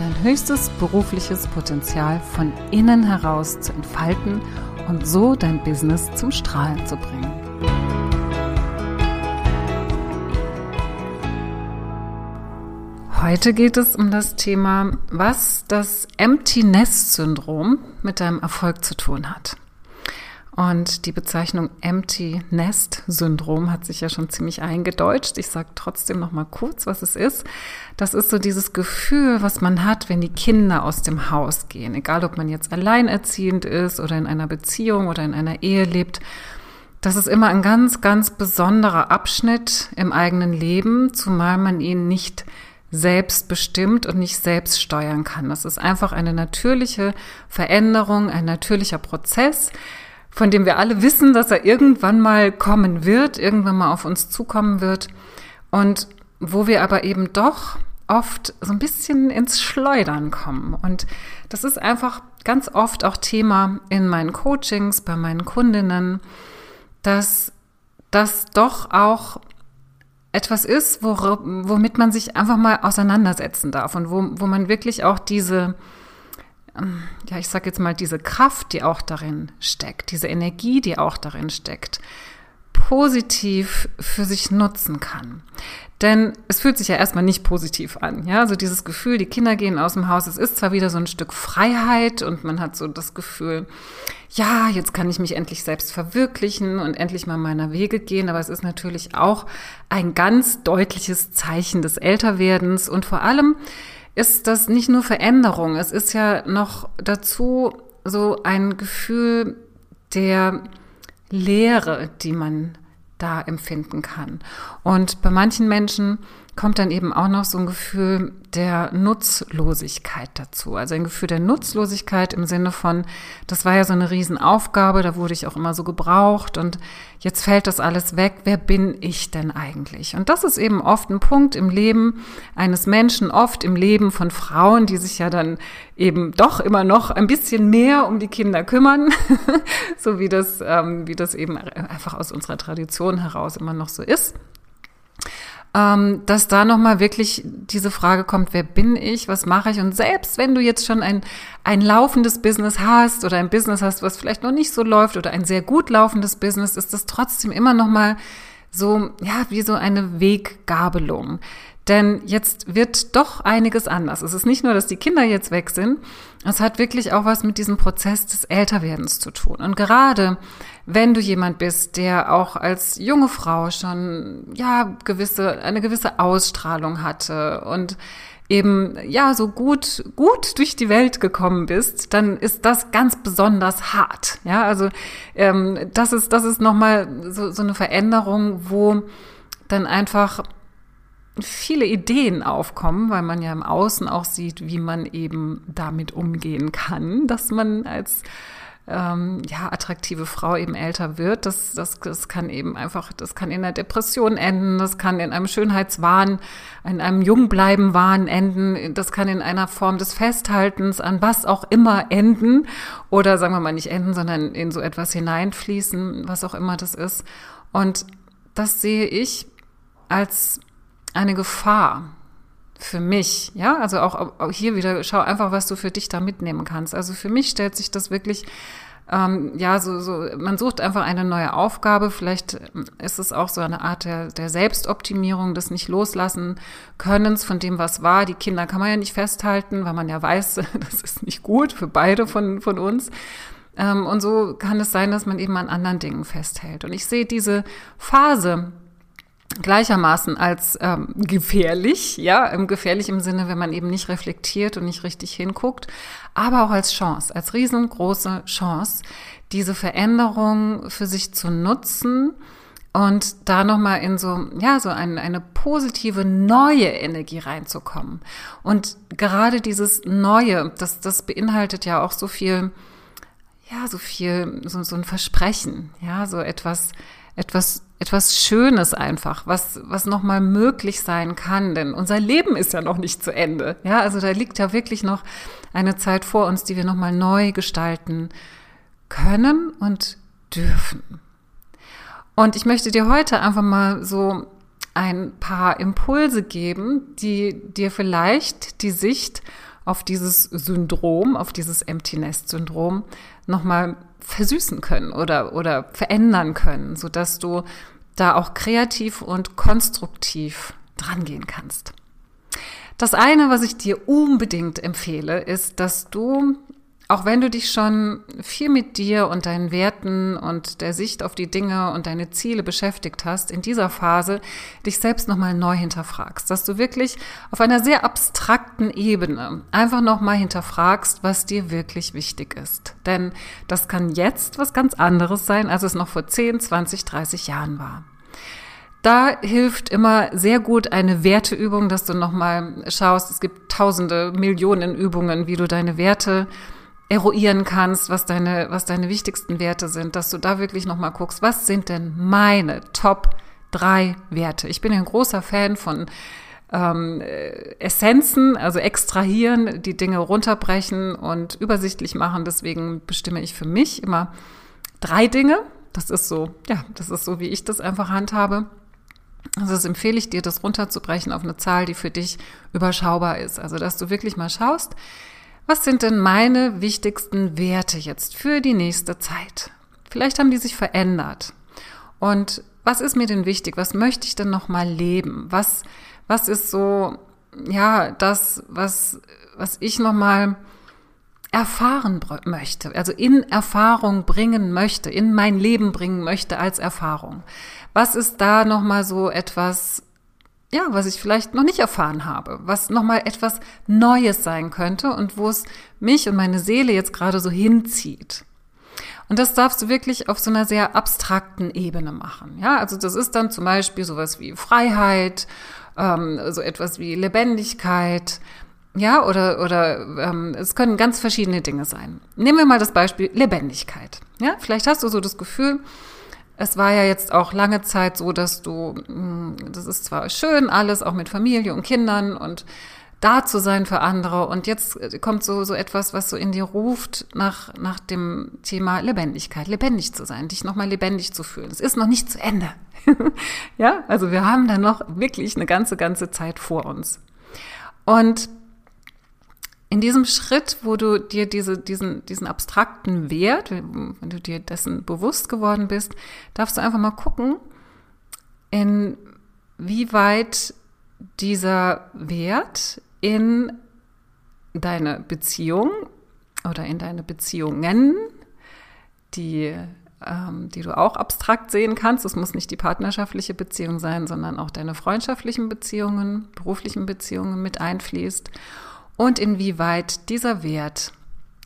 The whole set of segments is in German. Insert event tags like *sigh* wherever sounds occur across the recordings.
dein höchstes berufliches Potenzial von innen heraus zu entfalten und so dein Business zum Strahlen zu bringen. Heute geht es um das Thema, was das Empty Nest Syndrom mit deinem Erfolg zu tun hat. Und die Bezeichnung Empty Nest Syndrom hat sich ja schon ziemlich eingedeutscht. Ich sage trotzdem noch mal kurz, was es ist. Das ist so dieses Gefühl, was man hat, wenn die Kinder aus dem Haus gehen. Egal, ob man jetzt alleinerziehend ist oder in einer Beziehung oder in einer Ehe lebt. Das ist immer ein ganz, ganz besonderer Abschnitt im eigenen Leben, zumal man ihn nicht selbst bestimmt und nicht selbst steuern kann. Das ist einfach eine natürliche Veränderung, ein natürlicher Prozess, von dem wir alle wissen, dass er irgendwann mal kommen wird, irgendwann mal auf uns zukommen wird und wo wir aber eben doch oft so ein bisschen ins Schleudern kommen. Und das ist einfach ganz oft auch Thema in meinen Coachings, bei meinen Kundinnen, dass das doch auch etwas ist, womit man sich einfach mal auseinandersetzen darf und wo, wo man wirklich auch diese, ja, ich sag jetzt mal, diese Kraft, die auch darin steckt, diese Energie, die auch darin steckt, positiv für sich nutzen kann. Denn es fühlt sich ja erstmal nicht positiv an. Ja, so dieses Gefühl, die Kinder gehen aus dem Haus. Es ist zwar wieder so ein Stück Freiheit und man hat so das Gefühl, ja, jetzt kann ich mich endlich selbst verwirklichen und endlich mal meiner Wege gehen. Aber es ist natürlich auch ein ganz deutliches Zeichen des Älterwerdens und vor allem ist das nicht nur Veränderung, es ist ja noch dazu so ein Gefühl der Leere, die man da empfinden kann. Und bei manchen Menschen kommt dann eben auch noch so ein Gefühl der Nutzlosigkeit dazu. Also ein Gefühl der Nutzlosigkeit im Sinne von, das war ja so eine Riesenaufgabe, da wurde ich auch immer so gebraucht und jetzt fällt das alles weg. Wer bin ich denn eigentlich? Und das ist eben oft ein Punkt im Leben eines Menschen, oft im Leben von Frauen, die sich ja dann eben doch immer noch ein bisschen mehr um die Kinder kümmern, *laughs* so wie das, ähm, wie das eben einfach aus unserer Tradition heraus immer noch so ist ähm, dass da nochmal wirklich diese Frage kommt, wer bin ich, was mache ich? Und selbst wenn du jetzt schon ein, ein laufendes Business hast oder ein Business hast, was vielleicht noch nicht so läuft oder ein sehr gut laufendes Business, ist das trotzdem immer nochmal so, ja, wie so eine Weggabelung. Denn jetzt wird doch einiges anders. Es ist nicht nur, dass die Kinder jetzt weg sind, es hat wirklich auch was mit diesem Prozess des Älterwerdens zu tun. Und gerade wenn du jemand bist, der auch als junge Frau schon, ja, gewisse, eine gewisse Ausstrahlung hatte und eben, ja, so gut, gut durch die Welt gekommen bist, dann ist das ganz besonders hart. Ja, also, ähm, das ist, das ist nochmal so, so eine Veränderung, wo dann einfach viele Ideen aufkommen, weil man ja im Außen auch sieht, wie man eben damit umgehen kann, dass man als ähm, ja, attraktive Frau eben älter wird. Das, das, das kann eben einfach, das kann in einer Depression enden, das kann in einem Schönheitswahn, in einem Jungbleiben-Wahn enden, das kann in einer Form des Festhaltens an was auch immer enden oder sagen wir mal nicht enden, sondern in so etwas hineinfließen, was auch immer das ist. Und das sehe ich als eine Gefahr für mich, ja, also auch, auch, hier wieder, schau einfach, was du für dich da mitnehmen kannst. Also für mich stellt sich das wirklich, ähm, ja, so, so, man sucht einfach eine neue Aufgabe. Vielleicht ist es auch so eine Art der, der Selbstoptimierung, des nicht loslassen Könnens von dem, was war. Die Kinder kann man ja nicht festhalten, weil man ja weiß, *laughs* das ist nicht gut für beide von, von uns. Ähm, und so kann es sein, dass man eben an anderen Dingen festhält. Und ich sehe diese Phase, gleichermaßen als ähm, gefährlich, ja, gefährlich im Sinne, wenn man eben nicht reflektiert und nicht richtig hinguckt, aber auch als Chance, als riesengroße Chance, diese Veränderung für sich zu nutzen und da nochmal in so, ja, so ein, eine positive neue Energie reinzukommen. Und gerade dieses Neue, das, das beinhaltet ja auch so viel, ja, so viel, so, so ein Versprechen, ja, so etwas, etwas, etwas Schönes einfach, was, was nochmal möglich sein kann, denn unser Leben ist ja noch nicht zu Ende, ja, also da liegt ja wirklich noch eine Zeit vor uns, die wir nochmal neu gestalten können und dürfen. Und ich möchte dir heute einfach mal so ein paar Impulse geben, die dir vielleicht die Sicht auf dieses Syndrom, auf dieses Empty Nest Syndrom nochmal versüßen können oder, oder verändern können, sodass du da auch kreativ und konstruktiv drangehen kannst. Das eine, was ich dir unbedingt empfehle, ist, dass du auch wenn du dich schon viel mit dir und deinen Werten und der Sicht auf die Dinge und deine Ziele beschäftigt hast, in dieser Phase dich selbst nochmal neu hinterfragst, dass du wirklich auf einer sehr abstrakten Ebene einfach nochmal hinterfragst, was dir wirklich wichtig ist. Denn das kann jetzt was ganz anderes sein, als es noch vor 10, 20, 30 Jahren war. Da hilft immer sehr gut eine Werteübung, dass du nochmal schaust, es gibt tausende, Millionen Übungen, wie du deine Werte eruieren kannst, was deine, was deine wichtigsten Werte sind, dass du da wirklich nochmal guckst, was sind denn meine Top drei Werte? Ich bin ein großer Fan von ähm, Essenzen, also extrahieren, die Dinge runterbrechen und übersichtlich machen. Deswegen bestimme ich für mich immer drei Dinge. Das ist so, ja, das ist so, wie ich das einfach handhabe. Also das empfehle ich dir, das runterzubrechen auf eine Zahl, die für dich überschaubar ist. Also dass du wirklich mal schaust, was sind denn meine wichtigsten Werte jetzt für die nächste Zeit? Vielleicht haben die sich verändert. Und was ist mir denn wichtig? Was möchte ich denn noch mal leben? Was was ist so ja, das was was ich noch mal erfahren möchte, also in Erfahrung bringen möchte, in mein Leben bringen möchte als Erfahrung. Was ist da noch mal so etwas ja, was ich vielleicht noch nicht erfahren habe, was nochmal etwas Neues sein könnte und wo es mich und meine Seele jetzt gerade so hinzieht. Und das darfst du wirklich auf so einer sehr abstrakten Ebene machen. Ja, also das ist dann zum Beispiel sowas wie Freiheit, ähm, so etwas wie Lebendigkeit, ja, oder, oder ähm, es können ganz verschiedene Dinge sein. Nehmen wir mal das Beispiel Lebendigkeit. Ja, vielleicht hast du so das Gefühl, es war ja jetzt auch lange Zeit so, dass du, hm, das ist zwar schön alles, auch mit Familie und Kindern und da zu sein für andere. Und jetzt kommt so, so etwas, was so in dir ruft nach, nach dem Thema Lebendigkeit, lebendig zu sein, dich nochmal lebendig zu fühlen. Es ist noch nicht zu Ende. *laughs* ja, also wir haben da noch wirklich eine ganze, ganze Zeit vor uns. Und in diesem Schritt, wo du dir diese, diesen, diesen abstrakten Wert, wenn du dir dessen bewusst geworden bist, darfst du einfach mal gucken, inwieweit dieser Wert in deine Beziehung oder in deine Beziehungen, die, ähm, die du auch abstrakt sehen kannst, es muss nicht die partnerschaftliche Beziehung sein, sondern auch deine freundschaftlichen Beziehungen, beruflichen Beziehungen mit einfließt und inwieweit dieser Wert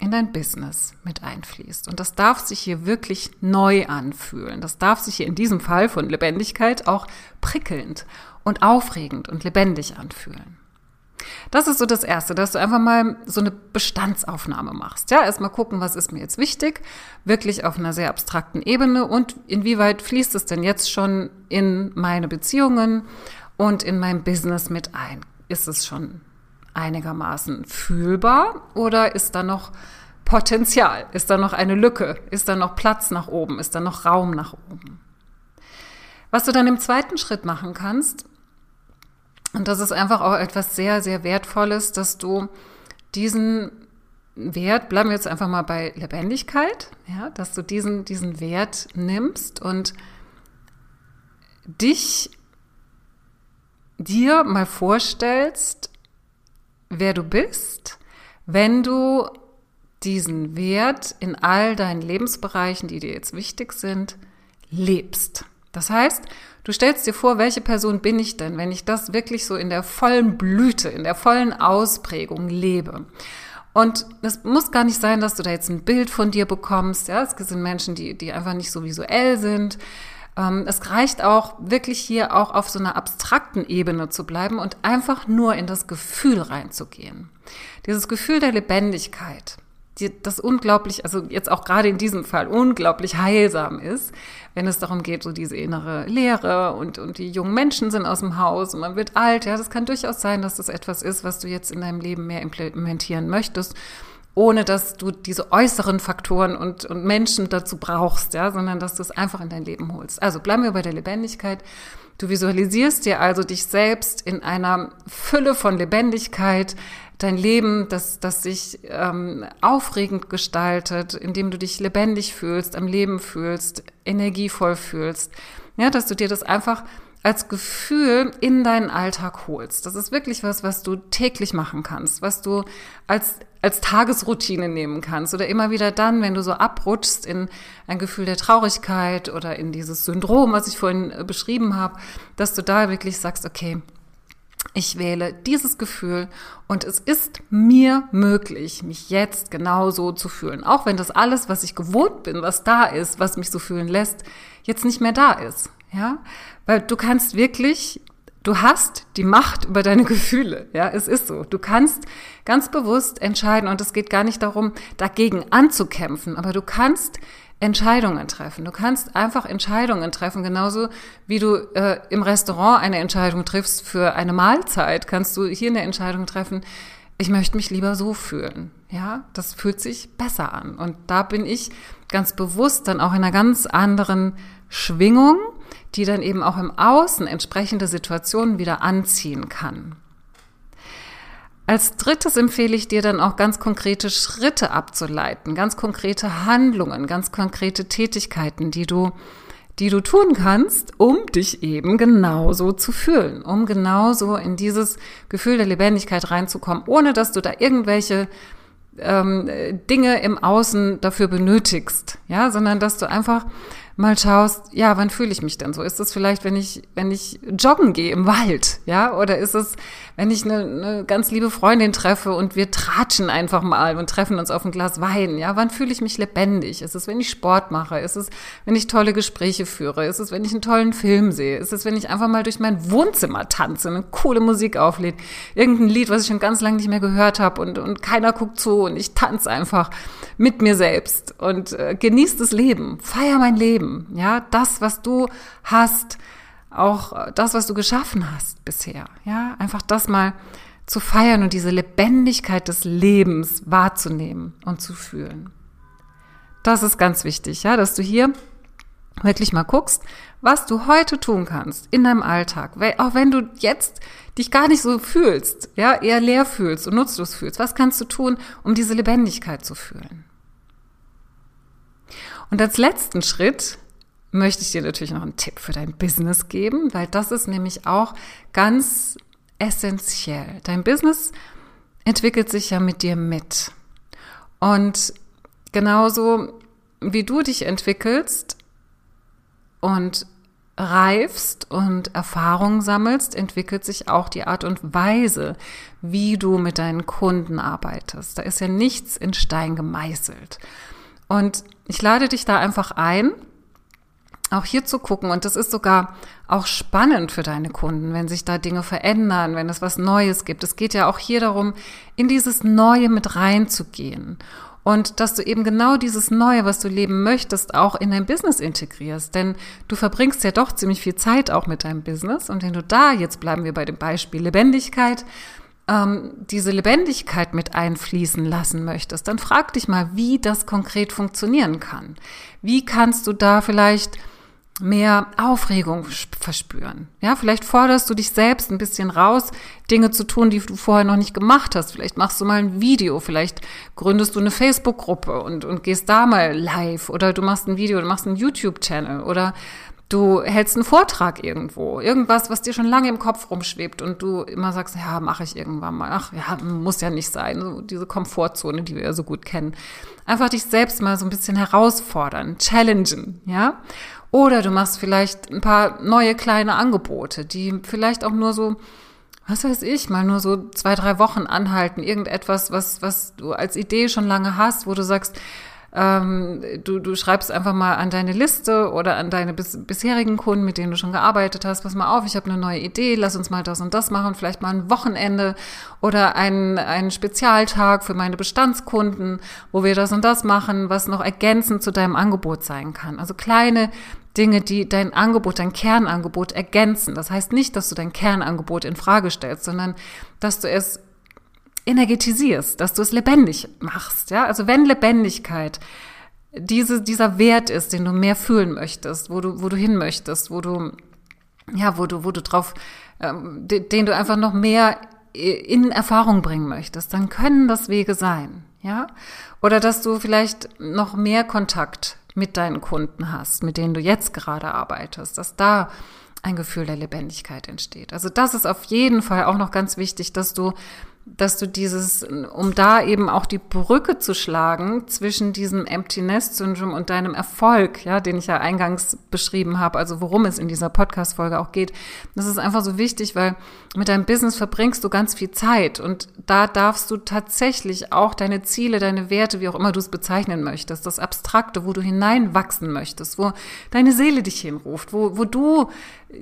in dein Business mit einfließt. Und das darf sich hier wirklich neu anfühlen. Das darf sich hier in diesem Fall von Lebendigkeit auch prickelnd und aufregend und lebendig anfühlen. Das ist so das Erste, dass du einfach mal so eine Bestandsaufnahme machst. Ja, erstmal gucken, was ist mir jetzt wichtig, wirklich auf einer sehr abstrakten Ebene und inwieweit fließt es denn jetzt schon in meine Beziehungen und in mein Business mit ein? Ist es schon einigermaßen fühlbar oder ist da noch Potenzial? Ist da noch eine Lücke? Ist da noch Platz nach oben? Ist da noch Raum nach oben? Was du dann im zweiten Schritt machen kannst, und das ist einfach auch etwas sehr, sehr Wertvolles, dass du diesen Wert, bleiben wir jetzt einfach mal bei Lebendigkeit, ja, dass du diesen, diesen Wert nimmst und dich dir mal vorstellst, wer du bist, wenn du diesen Wert in all deinen Lebensbereichen, die dir jetzt wichtig sind, lebst. Das heißt, du stellst dir vor, welche Person bin ich denn, wenn ich das wirklich so in der vollen Blüte, in der vollen Ausprägung lebe. Und es muss gar nicht sein, dass du da jetzt ein Bild von dir bekommst. Ja, es sind Menschen, die, die einfach nicht so visuell sind. Ähm, es reicht auch wirklich hier auch auf so einer abstrakten Ebene zu bleiben und einfach nur in das Gefühl reinzugehen. Dieses Gefühl der Lebendigkeit. das unglaublich, also jetzt auch gerade in diesem Fall unglaublich heilsam ist, wenn es darum geht, so diese innere Leere und, und die jungen Menschen sind aus dem Haus und man wird alt. Ja, das kann durchaus sein, dass das etwas ist, was du jetzt in deinem Leben mehr implementieren möchtest, ohne dass du diese äußeren Faktoren und, und Menschen dazu brauchst, ja, sondern dass du es einfach in dein Leben holst. Also bleiben wir bei der Lebendigkeit. Du visualisierst dir also dich selbst in einer Fülle von Lebendigkeit, dein Leben, das, das sich ähm, aufregend gestaltet, indem du dich lebendig fühlst, am Leben fühlst, energievoll fühlst. Ja, dass du dir das einfach als Gefühl in deinen Alltag holst. Das ist wirklich was, was du täglich machen kannst, was du als, als Tagesroutine nehmen kannst oder immer wieder dann, wenn du so abrutschst in ein Gefühl der Traurigkeit oder in dieses Syndrom, was ich vorhin äh, beschrieben habe, dass du da wirklich sagst, okay, ich wähle dieses Gefühl und es ist mir möglich, mich jetzt genau so zu fühlen. Auch wenn das alles, was ich gewohnt bin, was da ist, was mich so fühlen lässt, jetzt nicht mehr da ist. Ja, weil du kannst wirklich, du hast die Macht über deine *laughs* Gefühle. Ja, es ist so. Du kannst ganz bewusst entscheiden und es geht gar nicht darum, dagegen anzukämpfen, aber du kannst Entscheidungen treffen. Du kannst einfach Entscheidungen treffen, genauso wie du äh, im Restaurant eine Entscheidung triffst für eine Mahlzeit, kannst du hier eine Entscheidung treffen. Ich möchte mich lieber so fühlen. Ja, das fühlt sich besser an. Und da bin ich ganz bewusst dann auch in einer ganz anderen Schwingung, die dann eben auch im Außen entsprechende Situationen wieder anziehen kann. Als drittes empfehle ich dir dann auch ganz konkrete Schritte abzuleiten, ganz konkrete Handlungen, ganz konkrete Tätigkeiten, die du, die du tun kannst, um dich eben genauso zu fühlen, um genauso in dieses Gefühl der Lebendigkeit reinzukommen, ohne dass du da irgendwelche ähm, Dinge im Außen dafür benötigst, ja, sondern dass du einfach mal schaust, ja, wann fühle ich mich denn so? Ist es vielleicht, wenn ich, wenn ich joggen gehe im Wald, ja? Oder ist es, wenn ich eine, eine ganz liebe Freundin treffe und wir tratschen einfach mal und treffen uns auf ein Glas Wein, ja? Wann fühle ich mich lebendig? Ist es, wenn ich Sport mache? Ist es, wenn ich tolle Gespräche führe? Ist es, wenn ich einen tollen Film sehe? Ist es, wenn ich einfach mal durch mein Wohnzimmer tanze, eine coole Musik auflädt? Irgendein Lied, was ich schon ganz lange nicht mehr gehört habe und, und keiner guckt zu und ich tanze einfach mit mir selbst und äh, genieße das Leben, feier mein Leben Leben, ja, das, was du hast, auch das, was du geschaffen hast bisher, ja, einfach das mal zu feiern und diese Lebendigkeit des Lebens wahrzunehmen und zu fühlen. Das ist ganz wichtig, ja, dass du hier wirklich mal guckst, was du heute tun kannst in deinem Alltag, auch wenn du jetzt dich gar nicht so fühlst, ja, eher leer fühlst und nutzlos fühlst. Was kannst du tun, um diese Lebendigkeit zu fühlen? Und als letzten Schritt möchte ich dir natürlich noch einen Tipp für dein Business geben, weil das ist nämlich auch ganz essentiell. Dein Business entwickelt sich ja mit dir mit. Und genauso wie du dich entwickelst und reifst und Erfahrungen sammelst, entwickelt sich auch die Art und Weise, wie du mit deinen Kunden arbeitest. Da ist ja nichts in Stein gemeißelt. Und ich lade dich da einfach ein, auch hier zu gucken. Und das ist sogar auch spannend für deine Kunden, wenn sich da Dinge verändern, wenn es was Neues gibt. Es geht ja auch hier darum, in dieses Neue mit reinzugehen. Und dass du eben genau dieses Neue, was du leben möchtest, auch in dein Business integrierst. Denn du verbringst ja doch ziemlich viel Zeit auch mit deinem Business. Und wenn du da, jetzt bleiben wir bei dem Beispiel Lebendigkeit, ähm, diese Lebendigkeit mit einfließen lassen möchtest, dann frag dich mal, wie das konkret funktionieren kann. Wie kannst du da vielleicht mehr Aufregung verspüren. Ja, vielleicht forderst du dich selbst ein bisschen raus, Dinge zu tun, die du vorher noch nicht gemacht hast. Vielleicht machst du mal ein Video, vielleicht gründest du eine Facebook-Gruppe und, und gehst da mal live oder du machst ein Video, du machst einen YouTube-Channel oder Du hältst einen Vortrag irgendwo, irgendwas, was dir schon lange im Kopf rumschwebt und du immer sagst, ja, mache ich irgendwann mal. Ach ja, muss ja nicht sein. So diese Komfortzone, die wir ja so gut kennen. Einfach dich selbst mal so ein bisschen herausfordern, challengen, ja? Oder du machst vielleicht ein paar neue kleine Angebote, die vielleicht auch nur so, was weiß ich, mal nur so zwei, drei Wochen anhalten. Irgendetwas, was, was du als Idee schon lange hast, wo du sagst, ähm, du, du schreibst einfach mal an deine Liste oder an deine bis, bisherigen Kunden, mit denen du schon gearbeitet hast, pass mal auf, ich habe eine neue Idee, lass uns mal das und das machen, vielleicht mal ein Wochenende oder einen, einen Spezialtag für meine Bestandskunden, wo wir das und das machen, was noch ergänzend zu deinem Angebot sein kann. Also kleine Dinge, die dein Angebot, dein Kernangebot ergänzen. Das heißt nicht, dass du dein Kernangebot in Frage stellst, sondern dass du es energetisierst, dass du es lebendig machst. Ja, also wenn Lebendigkeit diese, dieser Wert ist, den du mehr fühlen möchtest, wo du, wo du hin möchtest, wo du, ja, wo du, wo du drauf, ähm, den, du einfach noch mehr in Erfahrung bringen möchtest, dann können das Wege sein, ja? Oder dass du vielleicht noch mehr Kontakt mit deinen Kunden hast, mit denen du jetzt gerade arbeitest, dass da ein Gefühl der Lebendigkeit entsteht. Also das ist auf jeden Fall auch noch ganz wichtig, dass du dass du dieses, um da eben auch die Brücke zu schlagen zwischen diesem Empty Nest Syndrom und deinem Erfolg, ja, den ich ja eingangs beschrieben habe, also worum es in dieser Podcast Folge auch geht. Das ist einfach so wichtig, weil mit deinem Business verbringst du ganz viel Zeit und da darfst du tatsächlich auch deine Ziele, deine Werte, wie auch immer du es bezeichnen möchtest, das Abstrakte, wo du hineinwachsen möchtest, wo deine Seele dich hinruft, wo, wo du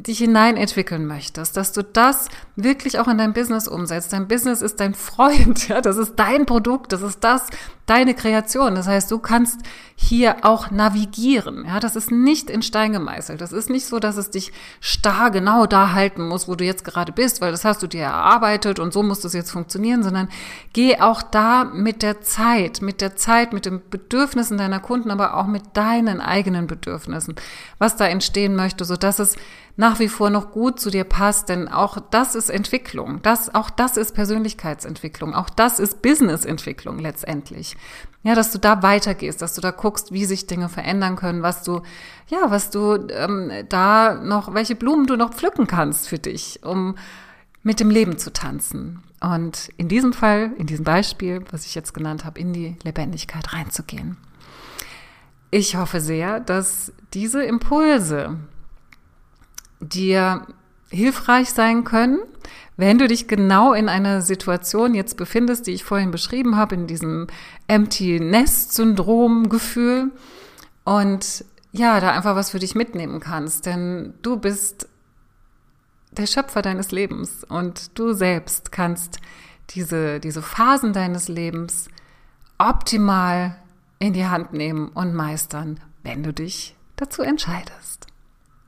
dich hinein entwickeln möchtest, dass du das wirklich auch in dein Business umsetzt. Dein Business ist dein Freund, *laughs* ja, das ist dein Produkt, das ist das, deine Kreation. Das heißt, du kannst hier auch navigieren. Ja, das ist nicht in Stein gemeißelt. Das ist nicht so, dass es dich starr genau da halten muss, wo du jetzt gerade bist, weil das hast du dir erarbeitet und so muss das jetzt funktionieren, sondern geh auch da mit der Zeit, mit der Zeit, mit den Bedürfnissen deiner Kunden, aber auch mit deinen eigenen Bedürfnissen, was da entstehen möchte, so dass es nach wie vor noch gut zu dir passt, denn auch das ist Entwicklung. Das, auch das ist Persönlichkeitsentwicklung. Auch das ist Businessentwicklung letztendlich. Ja, dass du da weitergehst, dass du da guckst, wie sich Dinge verändern können, was du, ja, was du ähm, da noch, welche Blumen du noch pflücken kannst für dich, um mit dem Leben zu tanzen. Und in diesem Fall, in diesem Beispiel, was ich jetzt genannt habe, in die Lebendigkeit reinzugehen. Ich hoffe sehr, dass diese Impulse dir hilfreich sein können, wenn du dich genau in einer Situation jetzt befindest, die ich vorhin beschrieben habe, in diesem Empty Nest Syndrom Gefühl und ja, da einfach was für dich mitnehmen kannst, denn du bist der Schöpfer deines Lebens und du selbst kannst diese, diese Phasen deines Lebens optimal in die Hand nehmen und meistern, wenn du dich dazu entscheidest.